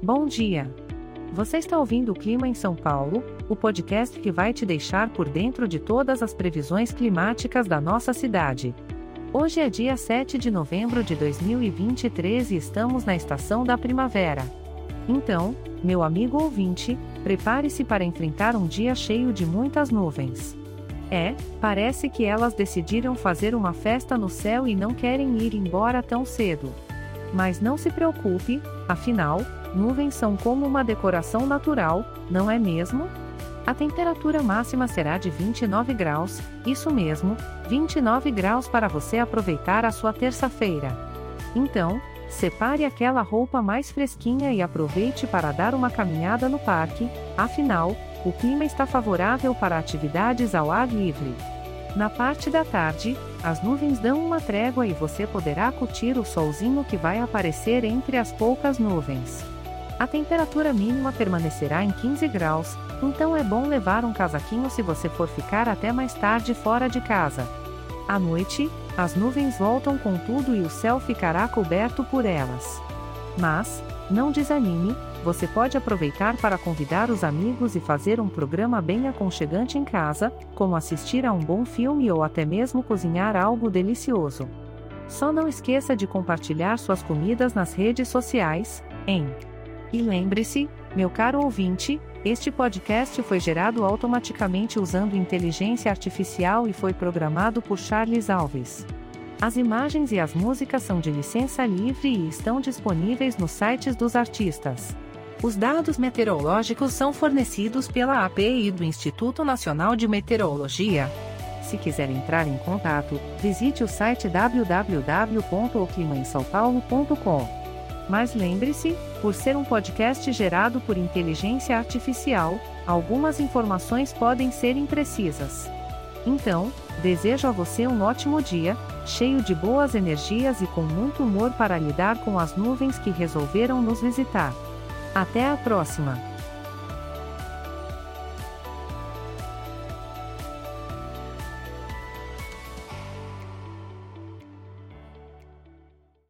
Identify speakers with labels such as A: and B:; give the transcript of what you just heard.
A: Bom dia! Você está ouvindo o Clima em São Paulo, o podcast que vai te deixar por dentro de todas as previsões climáticas da nossa cidade. Hoje é dia 7 de novembro de 2023 e estamos na estação da primavera. Então, meu amigo ouvinte, prepare-se para enfrentar um dia cheio de muitas nuvens. É, parece que elas decidiram fazer uma festa no céu e não querem ir embora tão cedo. Mas não se preocupe, afinal, nuvens são como uma decoração natural, não é mesmo? A temperatura máxima será de 29 graus, isso mesmo, 29 graus para você aproveitar a sua terça-feira. Então, separe aquela roupa mais fresquinha e aproveite para dar uma caminhada no parque, afinal, o clima está favorável para atividades ao ar livre. Na parte da tarde, as nuvens dão uma trégua e você poderá curtir o solzinho que vai aparecer entre as poucas nuvens. A temperatura mínima permanecerá em 15 graus, então é bom levar um casaquinho se você for ficar até mais tarde fora de casa. À noite, as nuvens voltam com tudo e o céu ficará coberto por elas. Mas, não desanime, você pode aproveitar para convidar os amigos e fazer um programa bem aconchegante em casa, como assistir a um bom filme ou até mesmo cozinhar algo delicioso. Só não esqueça de compartilhar suas comidas nas redes sociais, em. E lembre-se, meu caro ouvinte, este podcast foi gerado automaticamente usando inteligência artificial e foi programado por Charles Alves. As imagens e as músicas são de licença livre e estão disponíveis nos sites dos artistas. Os dados meteorológicos são fornecidos pela API do Instituto Nacional de Meteorologia. Se quiser entrar em contato, visite o site www.oclimaemsaopaulo.com. Mas lembre-se, por ser um podcast gerado por inteligência artificial, algumas informações podem ser imprecisas. Então, desejo a você um ótimo dia, cheio de boas energias e com muito humor para lidar com as nuvens que resolveram nos visitar. Até a próxima!